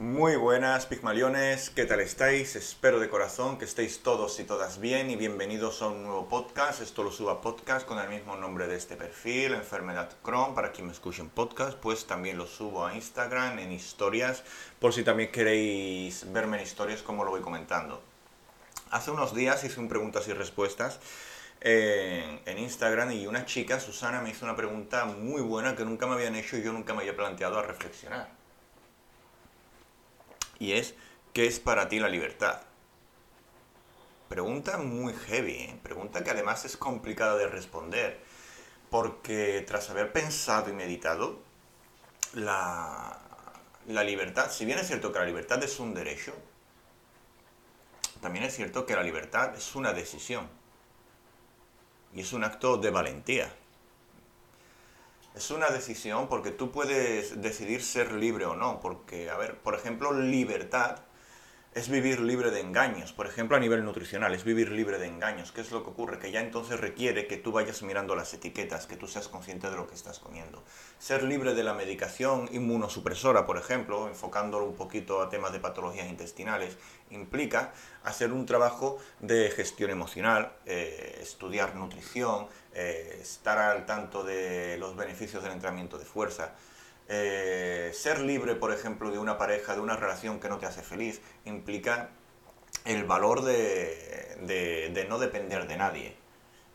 Muy buenas, Pigmaliones, ¿qué tal estáis? Espero de corazón que estéis todos y todas bien y bienvenidos a un nuevo podcast. Esto lo subo a podcast con el mismo nombre de este perfil, Enfermedad Crohn. Para quien me escuche en podcast, pues también lo subo a Instagram, en historias, por si también queréis verme en historias como lo voy comentando. Hace unos días hice un preguntas y respuestas en, en, Instagram y una chica, Susana, me hizo una pregunta muy buena que nunca me habían hecho y yo nunca me había planteado a reflexionar y es, ¿qué es para ti la libertad? Pregunta muy heavy, ¿eh? pregunta que además es complicada de responder, porque tras haber pensado y meditado, la, la libertad, si bien es cierto que la libertad es un derecho, también es cierto que la libertad es una decisión y es un acto de valentía. Es una decisión porque tú puedes decidir ser libre o no, porque, a ver, por ejemplo, libertad es vivir libre de engaños, por ejemplo, a nivel nutricional, es vivir libre de engaños. ¿Qué es lo que ocurre? Que ya entonces requiere que tú vayas mirando las etiquetas, que tú seas consciente de lo que estás comiendo. Ser libre de la medicación inmunosupresora, por ejemplo, enfocándolo un poquito a temas de patologías intestinales, implica hacer un trabajo de gestión emocional, eh, estudiar nutrición, eh, estar al tanto de los beneficios del entrenamiento de fuerza. Eh, ser libre, por ejemplo, de una pareja, de una relación que no te hace feliz, implica el valor de, no depender de nadie.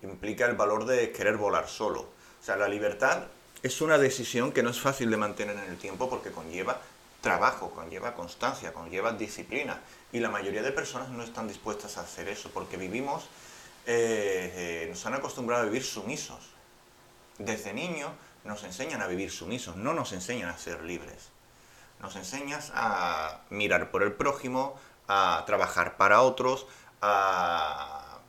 Implica el valor de querer volar solo. O sea, la libertad es una decisión que no es fácil de mantener en el tiempo porque conlleva trabajo, conlleva constancia, conlleva disciplina. Y la mayoría de personas no están dispuestas a hacer eso porque vivimos, eh, eh, nos han acostumbrado a vivir sumisos. Desde niño nos enseñan a vivir sumisos, no nos enseñan a ser libres. Nos enseñas a mirar por el prójimo, a trabajar para otros, a,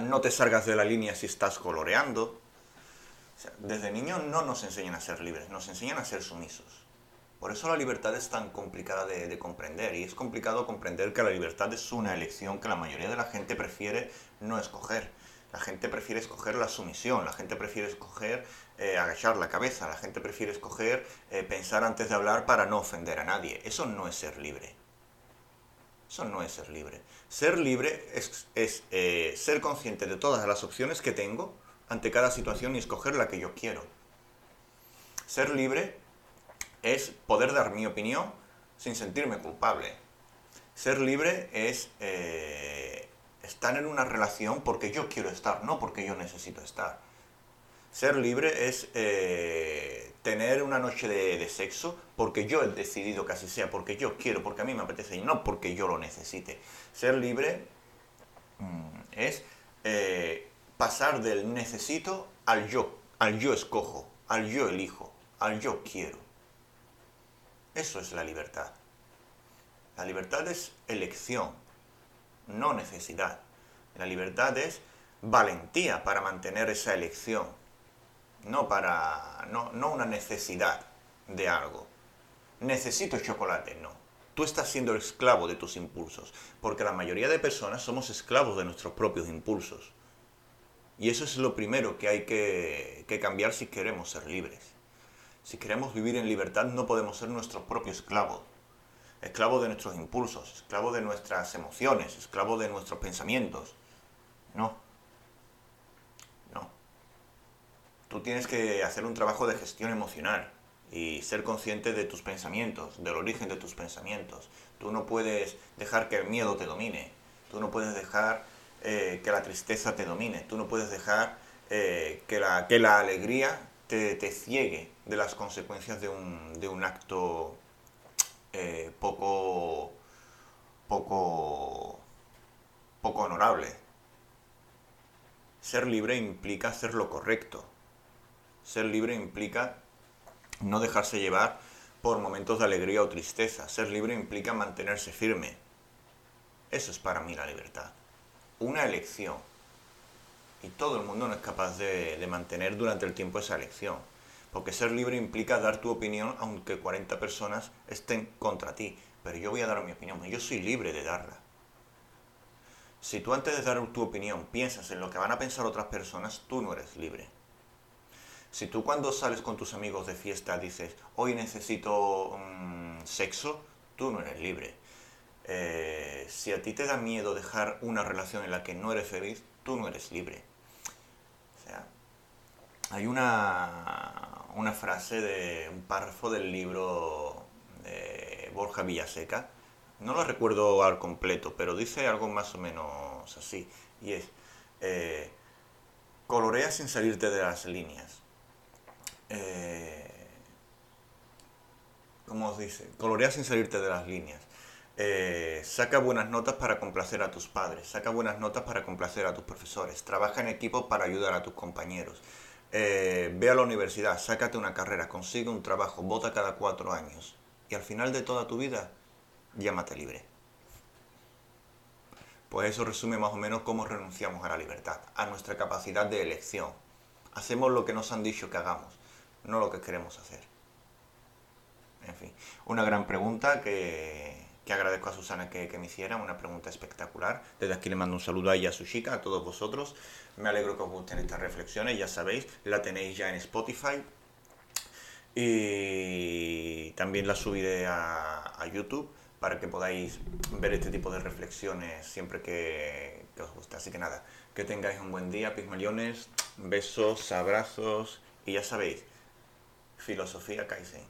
no te salgas de la línea si estás coloreando. desde niño no nos enseñan a ser libres, nos enseñan a ser sumisos. Por eso la libertad es tan complicada de, de, comprender y es complicado comprender que la libertad es una elección que la mayoría de la gente prefiere no escoger. La gente prefiere escoger la sumisión, la gente prefiere escoger eh, agachar la cabeza, la gente prefiere escoger eh, pensar antes de hablar para no ofender a nadie. Eso no es ser libre. Eso no es ser libre. Ser libre es, eh, ser consciente de todas las opciones que tengo ante cada situación y escoger la que yo quiero. Ser libre es poder dar mi opinión sin sentirme culpable. Ser libre es estar en una relación porque yo quiero estar, no porque yo necesito estar. Ser libre es eh, tener una noche de, sexo porque yo he decidido que así sea, porque yo quiero, porque a mí me apetece y no porque yo lo necesite. Ser libre mm, es eh, pasar del necesito al yo, al yo escojo, al yo elijo, al yo quiero. Eso es la libertad. La libertad es elección, no necesidad. La libertad es valentía para mantener esa elección, no para no, una necesidad de algo. Necesito chocolate, no. Tú estás siendo esclavo de tus impulsos, porque la mayoría de personas somos esclavos de nuestros propios impulsos. Y eso es lo primero que hay que, que cambiar si queremos ser libres. Si queremos vivir en libertad no podemos ser nuestros propios esclavos esclavo de nuestros impulsos, esclavo de nuestras emociones, esclavo de nuestros pensamientos. No. No. Tú tienes que hacer un trabajo de gestión emocional y ser consciente de tus pensamientos, del origen de tus pensamientos. Tú no puedes dejar que el miedo te domine. Tú no puedes dejar eh, que la tristeza te domine. Tú no puedes dejar eh, que, la, que la alegría te, te, ciegue de las consecuencias de un, de un acto eh, poco, poco, honorable. Ser libre implica hacer lo correcto. Ser libre implica no dejarse llevar por momentos de alegría o tristeza. Ser libre implica mantenerse firme. Eso es para mí la libertad. Una elección. Y todo el mundo no es capaz de, de mantener durante el tiempo esa elección. Porque ser libre implica dar tu opinión aunque 40 personas estén contra ti. Pero yo voy a dar mi opinión. Yo soy libre de darla. Si tú antes de dar tu opinión piensas en lo que van a pensar otras personas, tú no eres libre. Si tú cuando sales con tus amigos de fiesta dices, hoy necesito mm, sexo, tú no eres libre. Eh, si a ti te da miedo dejar una relación en la que no eres feliz, tú no eres libre. O sea, hay una, una frase de un párrafo del libro de Borja Villaseca, no lo recuerdo al completo, pero dice algo más o menos así, y es, eh, colorea sin salirte de las líneas. Eh, ¿Cómo os dice? Colorea sin salirte de las líneas. Eh, saca buenas notas para complacer a tus padres, saca buenas notas para complacer a tus profesores, trabaja en equipo para ayudar a tus compañeros, ve a la universidad, sácate una carrera, consigue un trabajo, vota cada cuatro años y al final de toda tu vida llámate libre. Pues eso resume más o menos cómo renunciamos a la libertad, a nuestra capacidad de elección. Hacemos lo que nos han dicho que hagamos, no lo que queremos hacer. En fin, una gran pregunta que, agradezco a Susana que, me hiciera, una pregunta espectacular. Desde aquí le mando un saludo a ella, a su chica, a todos vosotros. Me alegro que os gusten estas reflexiones, ya sabéis, la tenéis ya en Spotify. Y también la subiré a YouTube para que podáis ver este tipo de reflexiones siempre que, os guste. Así que nada, que tengáis un buen día, pigmaliones, besos, abrazos y ya sabéis, filosofía Kaizen.